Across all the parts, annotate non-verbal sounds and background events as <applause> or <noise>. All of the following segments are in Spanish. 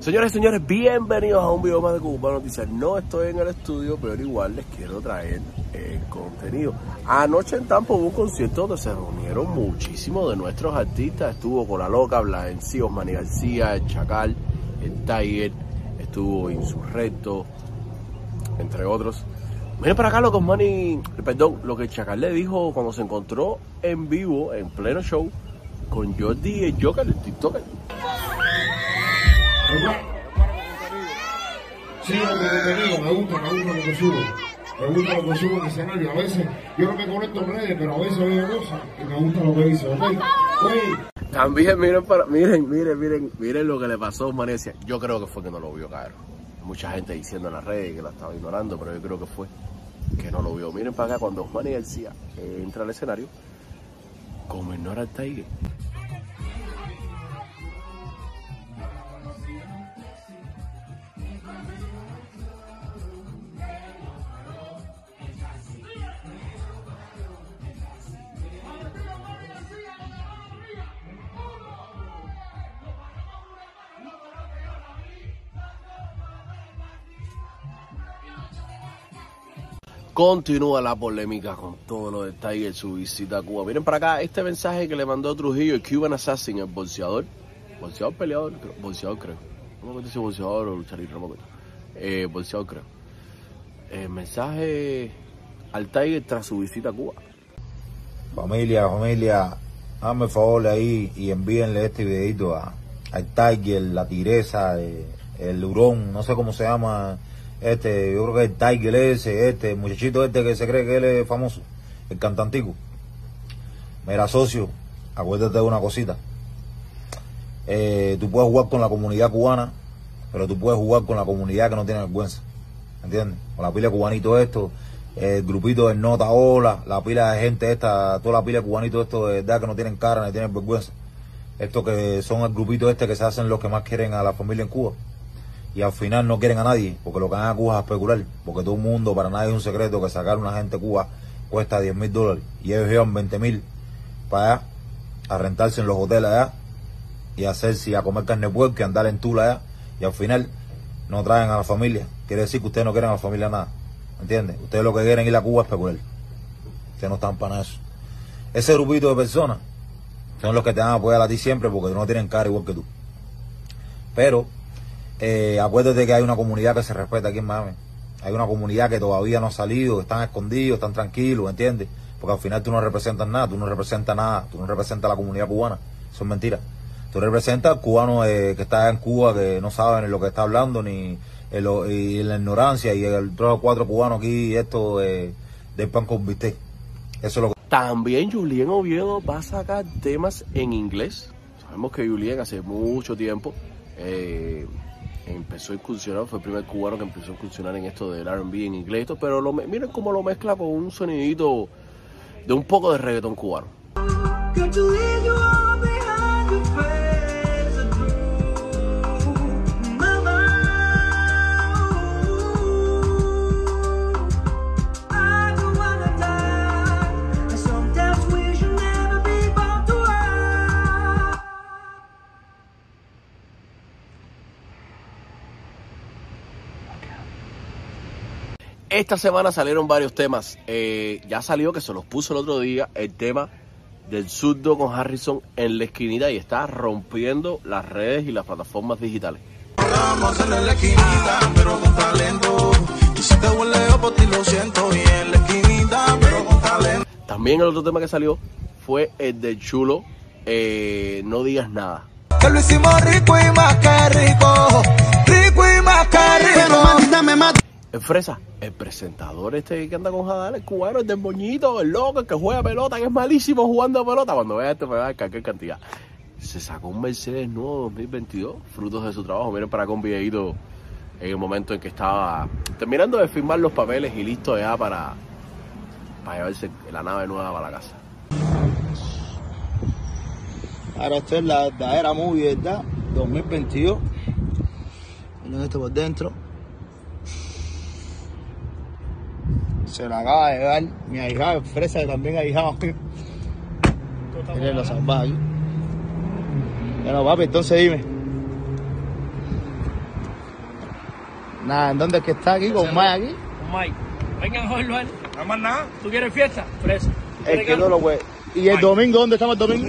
Señores y señores, bienvenidos a un video más de Cuba Noticias. No estoy en el estudio, pero igual les quiero traer el contenido. Anoche en Tampa hubo un concierto donde se reunieron muchísimos de nuestros artistas. Estuvo con la loca, Bladencio, Osmani García, el Chacal, el Tiger, estuvo Insurrecto, entre otros. Miren para acá lo que Osmani, perdón, lo que el Chacal le dijo cuando se encontró en vivo, en pleno show, con Jordi el Joker, el TikToker. Sí, digo, me gusta, me gusta lo que subo. Me gusta lo que subo en escenario. A veces yo no me conecto en redes, pero a veces veo cosas y me gusta lo que dice, ¿ok? Oye, También miren, para, miren, miren, miren, miren lo que le pasó a Osmanecia. Yo creo que fue que no lo vio caer. Mucha gente diciendo en las redes que la estaba ignorando, pero yo creo que fue que no lo vio. Miren para acá cuando Osmani García entra al escenario, como ignora al Tiger. Continúa la polémica con todo lo de Tiger, su visita a Cuba. Miren para acá este mensaje que le mandó Trujillo, el Cuban Assassin, el bolseador. Bolseador peleador, bolseador creo. No me acuerdo si bolseador o luchador, no me acuerdo. Eh, bolseador creo. El mensaje al Tiger tras su visita a Cuba. Familia, familia, hazme el favor ahí y envíenle este videito a, al Tiger, la tigresa, eh, el hurón, no sé cómo se llama, este, yo creo que el Tiger ese, este, el muchachito este que se cree que él es famoso, el cantantico. Mira, socio, acuérdate de una cosita. Eh, tú puedes jugar con la comunidad cubana, pero tú puedes jugar con la comunidad que no tiene vergüenza. ¿Entiendes? Con la pila de cubanito esto, el grupito del Nota Ola, la pila de gente esta, toda la pila de cubanito esto de verdad que no tienen cara ni tienen vergüenza. Estos que son el grupito este que se hacen los que más quieren a la familia en Cuba. Y al final no quieren a nadie, porque lo que van a Cuba es especular. Porque todo el mundo, para nadie es un secreto que sacar una gente Cuba cuesta 10 mil dólares. Y ellos llevan 20 mil para allá, a rentarse en los hoteles allá, y a hacerse, a comer carne de puerco y andar en tula allá. Y al final no traen a la familia. Quiere decir que ustedes no quieren a la familia nada. ¿Entiendes? Ustedes lo que quieren ir a Cuba es especular. Ustedes no están para eso. Ese grupito de personas son los que te van a apoyar a ti siempre porque no tienen cara igual que tú. Pero eh, acuérdate que hay una comunidad que se respeta aquí en Miami. Hay una comunidad que todavía no ha salido, están escondidos, están tranquilos, ¿entiendes? Porque al final tú no representas nada, tú no representas nada, tú no representas a la comunidad cubana. Eso es mentira. Tú representas al cubano eh, que está en Cuba, que no sabe ni lo que está hablando, ni en lo- y la ignorancia, y el tres o cuatro cubanos aquí, esto eh, del pan con bistec. Eso es lo que... También Julien Oviedo va a sacar temas en inglés. Sabemos que Julien hace mucho tiempo eh, empezó a incursionar, fue el primer cubano que empezó a incursionar en esto del R&B en inglés, esto, pero miren cómo lo mezcla con un sonidito de un poco de reggaetón cubano. Esta semana salieron varios temas. Eh, ya salió que se los puso el otro día el tema del zurdo con Harrison en la esquinita y está rompiendo las redes y las plataformas digitales. Vamos en la esquinita, pero con talento. Y si te huele por ti lo siento. Y en la esquinita, pero con talento. También el otro tema que salió fue el del chulo eh, No digas nada. Que lo hicimos rico y más que rico. Rico y más que rico. El Fresa, el presentador este que anda con Jadal, el cubano, el del moñito, el loco, el que juega pelota, que es malísimo jugando pelota. Cuando vea esto me va a caer qué cantidad. Se sacó un Mercedes nuevo 2022, frutos de su trabajo. Miren para acá un videito en el momento en que estaba terminando de firmar los papeles y listo ya para, para llevarse la nave nueva para la casa. Ahora esto es la verdadera movie, ¿verdad? 2022. Miren esto por dentro. Se la acaba de dar mi ahijado, fresa que también ahijado. Miren lo salvaje. Bueno, papi, entonces dime. Nada, ¿en dónde es que está aquí? Con Mike aquí. Mike, vengan a él. No más nada. ¿Tú quieres fiesta? Fresa. El que no lo puede. ¿Y el domingo? ¿Dónde estamos el domingo?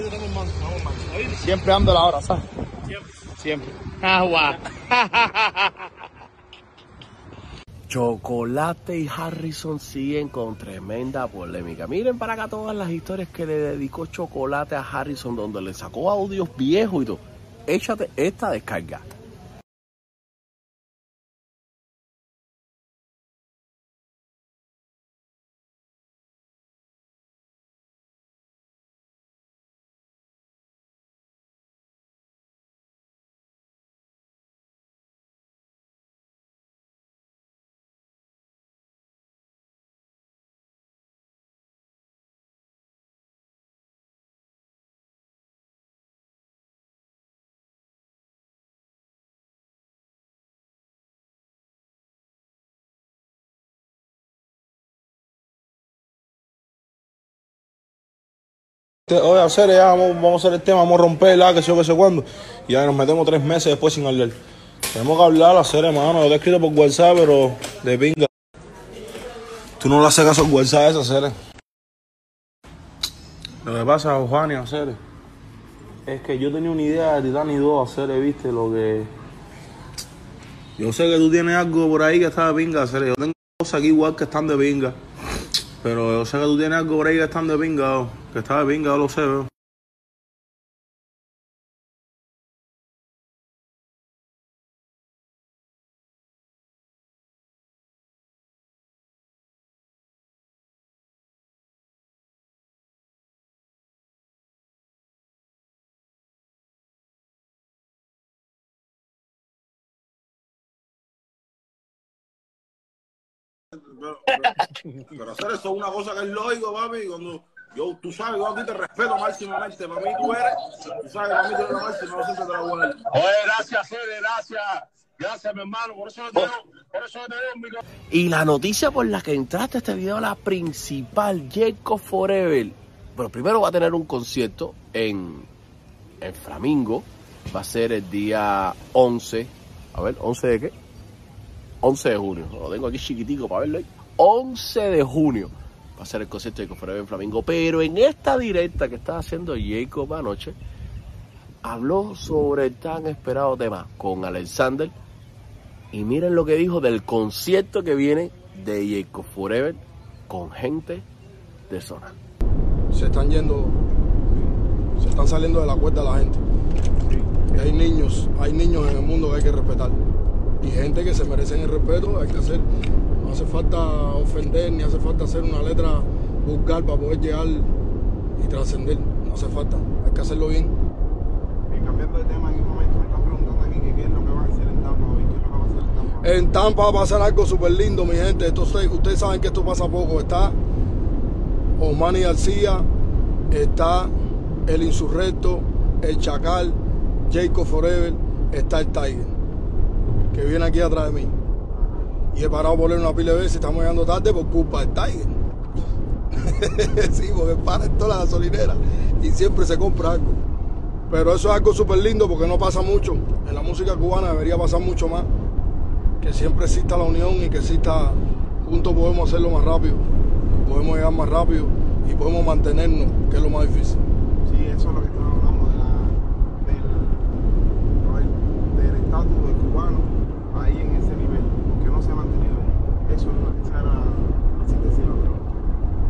Siempre ando a la hora, ¿sabes? Siempre. Siempre. Ah, guau. <laughs> Chocolate y Harrison siguen con tremenda polémica. Miren para acá todas las historias que le dedicó Chocolate a Harrison, donde le sacó audios viejos y todo. Échate esta descarga. Oye, hacer, ya vamos, vamos a hacer el tema, vamos a romper la que sé yo que sé cuándo. Y ya nos metemos tres meses después sin hablar. Tenemos que hablar, hacer, hermano. Yo te he escrito por WhatsApp, pero de pinga. Tú no le haces caso al WhatsApp esa hacer. Lo que pasa, Juan y hacer, es que yo tenía una idea de Titanic 2, hacer, viste, lo que. Yo sé que tú tienes algo por ahí que está de pinga, hacer. Yo tengo cosas aquí igual que están de pinga. Pero yo sé que tú tienes algo que están de pinga, oh, que está de pinga, yo lo sé, veo. Pero, pero, pero hacer eso es una cosa que es lógico, papi. Cuando yo, tú sabes, yo aquí te respeto máximamente. Para mí tú eres, tú sabes, para mí tú eres lo máximo, yo siempre te la voy a dar. Oye, gracias, Fede, gracias. Gracias, mi hermano. Por eso yo te doy, por eso yo te. Y la noticia por la que entraste a este video, la principal, Jacob Forever. Bueno, primero va a tener un concierto en, en Flamingo. Va a ser el día 11. A ver, ¿11 de qué? 11 de junio. Lo tengo aquí chiquitico para verlo ahí. 11 de junio va a ser el concierto de Jacob Forever en Flamingo. Pero en esta directa que estaba haciendo Jacob anoche, habló sobre el tan esperado tema con Alexander. Y miren lo que dijo del concierto que viene de Jacob Forever con gente de zona. Se están yendo, se están saliendo de la cuerda la gente. Y hay niños, hay niños en el mundo que hay que respetar. Y gente que se merecen el respeto, hay que hacer. No hace falta ofender, ni hace falta hacer una letra vulgar para poder llegar y trascender. No hace falta, hay que hacerlo bien. Y cambiando de tema en un momento, me están preguntando aquí que qué es lo que va a hacer en Tampa hoy, qué es lo que va a hacer en Tampa. En Tampa va a pasar algo súper lindo, mi gente. Esto, ustedes, ustedes saben que esto pasa poco. Está Osmani García, está el Insurrecto, el Chacal, Jacob Forever, está el Tiger, que viene aquí atrás de mí. Y he parado por él una pila de veces, estamos llegando tarde por culpa del Tiger. <laughs> sí, porque para en toda la gasolinera y siempre se compra algo. Pero eso es algo súper lindo porque no pasa mucho. En la música cubana debería pasar mucho más. Que siempre exista la unión y que exista, juntos podemos hacerlo más rápido. Podemos llegar más rápido y podemos mantenernos, que es lo más difícil. Sí, eso es lo que estamos hablando de la, del, del estatus del cubano ahí en ese nivel, porque no se ha mantenido. Eso es lo que esa era así decía, pero,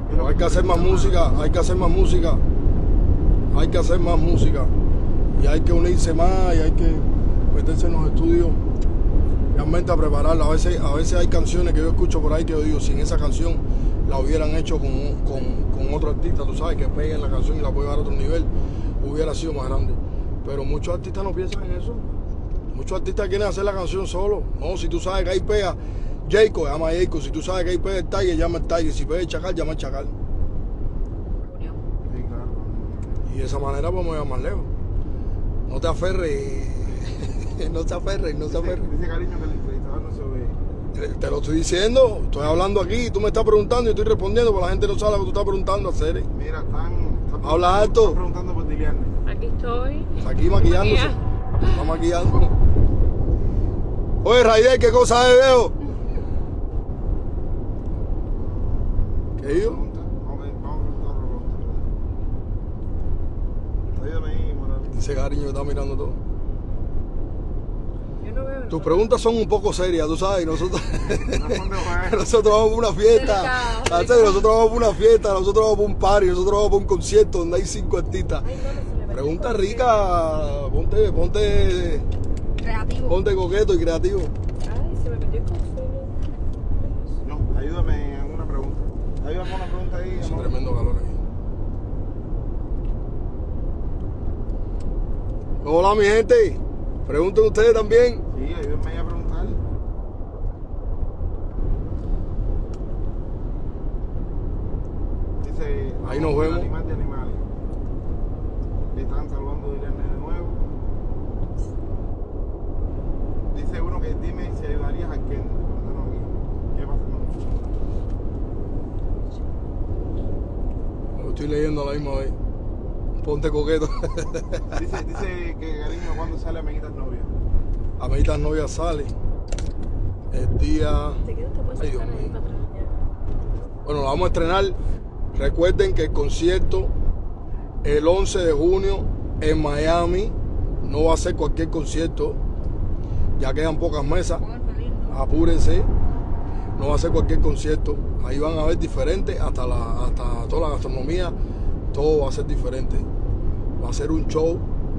Pero hay que hacer más música, hay que hacer más música. Hay que hacer más música. Y hay que unirse más y hay que meterse en los estudios realmente a prepararla. A veces, a veces hay canciones que yo escucho por ahí que yo digo, si en esa canción la hubieran hecho con, con, con otro artista, tú sabes, que peguen la canción y la puede llevar a otro nivel, hubiera sido más grande. Pero muchos artistas no piensan en eso. Muchos artistas quieren hacer la canción solo. No, si tú sabes que ahí pega Jacob, llama a Jacob. Si tú sabes que ahí pega el Tiger, llama al Tiger. Si pega el Chacal, llama al Chacal. sí, claro. Y de esa manera podemos llegar más lejos. No te aferres, <laughs> no te aferres, no te aferres. dice cariño que el entrevistador no se ve. Te, te lo estoy diciendo, estoy hablando aquí, tú me estás preguntando y estoy respondiendo, pero la gente no sabe lo que tú estás preguntando, hacer. Mira, están, están Habla alto. están preguntando por Diliane. Aquí estoy. Aquí maquillándose. Maquilla. Está maquillando. Oye, Raider, ¿qué cosa es, veo? ¿Qué digo? Pregunta. Vamos a vamos a preguntar otra pregunta. Ayúdame ahí, Cariño que está mirando todo. Yo no veo. Tus preguntas son un poco serias, tú sabes, nosotros, <laughs> <laughs> nosotros vamos por una fiesta. Nosotros vamos por una fiesta, nosotros vamos por un party, nosotros vamos por un concierto donde hay cinco artistas. Pregunta rica, ponte, ponte, Creativo. ponte coqueto y creativo. Ay, se me metió el consuelo. No, ayúdame en alguna pregunta. Ayúdame con una pregunta ahí. Amor. tremendo calor aquí. Hola mi gente, pregunten ustedes también. Sí, ayúdame ahí a preguntar. Dice. Ahí nos vemos. Animal de animales. Le están saludando Irene de nuevo. Dice uno que dime si ayudarías a Ken. ¿Qué pasa con Lo estoy leyendo a la misma vez. Ponte coqueto. Dice, dice que cariño, ¿cuándo sale Amiguitas Novia? Amiguitas novia sale. El día. Te quedas, te puedes Ay, Dios sentar ahí mío. para atrás. ya. Bueno, la vamos a estrenar. Recuerden que el concierto el 11 de junio en Miami no va a ser cualquier concierto. Ya quedan pocas mesas. Apúrense. No va a ser cualquier concierto. Ahí van a ver diferentes, hasta, la, hasta toda la gastronomía. Todo va a ser diferente. Va a ser un show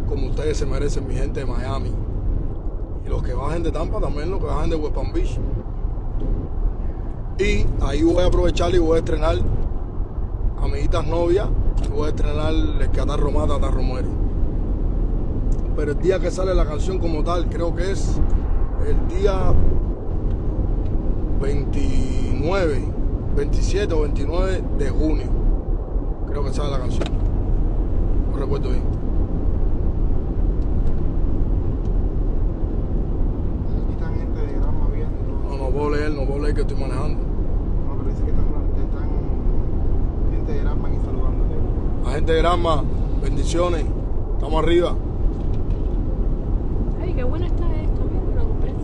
como ustedes se merecen, mi gente de Miami. Y los que bajen de Tampa también, los que bajen de West Palm Beach. Y ahí voy a aprovechar y voy a estrenar Amiguitas Novias. y Voy a estrenar El que atarro mata, atarro muere. Pero el día que sale la canción como tal, creo que es el día 29, 27 o 29 de junio. Creo que sale la canción. No recuerdo bien. Aquí están gente de y todo. No, no puedo leer, no puedo leer que estoy manejando. No, pero dice que están, están gente de Granma aquí saludándote. La gente de Granma, bendiciones. Estamos arriba. Ay, qué bueno está esto. Mira, lo compré en.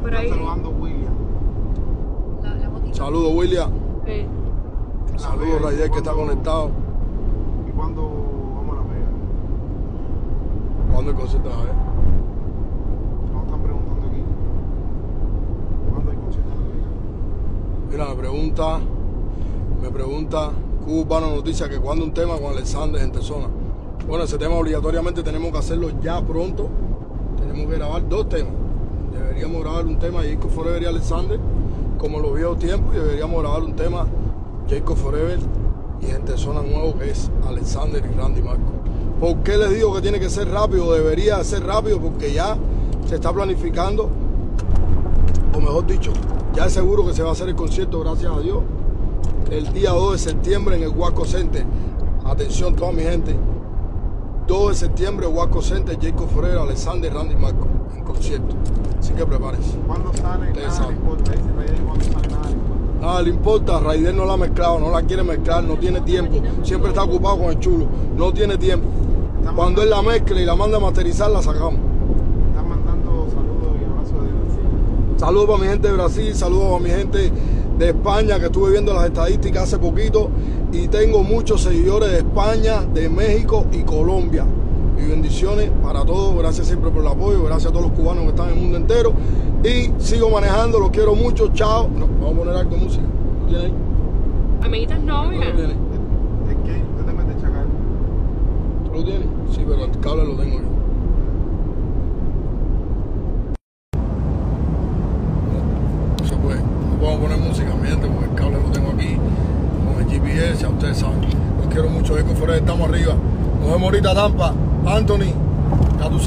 Por ahí. Están saludando a William. La, la. Saludos, William. Saludos, Raider, que está conectado. ¿Y cuándo vamos a la Vega? ¿Cuándo el concierto a ver? Nos están preguntando aquí. ¿Cuándo hay concierto en la Vega? Mira, me pregunta, me pregunta Cubano Noticias que cuando un tema con Alexander en persona. Bueno, ese tema obligatoriamente tenemos que hacerlo ya pronto. Tenemos que grabar dos temas. Deberíamos grabar un tema Jacob Forever y Alexander, como los viejos tiempos, y deberíamos grabar un tema Jacob Forever y gente zona nuevo que es Alexander y Randy Marco. ¿Por qué les digo que tiene que ser rápido? Debería ser rápido porque ya se está planificando o mejor dicho, ya es seguro que se va a hacer el concierto, gracias a Dios, el día 2 de septiembre en el Huasco Center. Atención, toda mi gente. 2 de septiembre, Huasco Center, Jacob Forever, Alexander y Randy Marco, en concierto. Así que prepárense. ¿Cuándo sale? Ustedes saben. Nada le importa. Nada le importa, Raider no la ha mezclado, no la quiere mezclar, no tiene tiempo. Siempre está ocupado con el chulo, no tiene tiempo. Cuando él la mezcla y la manda a masterizar, la sacamos. Están mandando saludos y abrazos de Brasil. Saludos para mi gente de Brasil, saludos para mi gente de España, que estuve viendo las estadísticas hace poquito y tengo muchos seguidores de España, de México y Colombia. Y bendiciones para todos, gracias siempre por el apoyo, gracias a todos los cubanos que están en el mundo entero. Y sigo manejando, los quiero mucho, chao. No, vamos a poner algo de música. ¿Lo tienes ahí? amiguitas ¿No novias. lo tienes? Es que usted te mete chacal. ¿Tú lo tienes? Sí, pero el cable lo tengo yo. No podemos poner música, mi gente, porque el cable lo tengo aquí con el GPS, ya ustedes saben. Los quiero mucho, Eco Forever, estamos arriba. Nos vemos ahorita, Tampa. Anthony, ya tú sabes.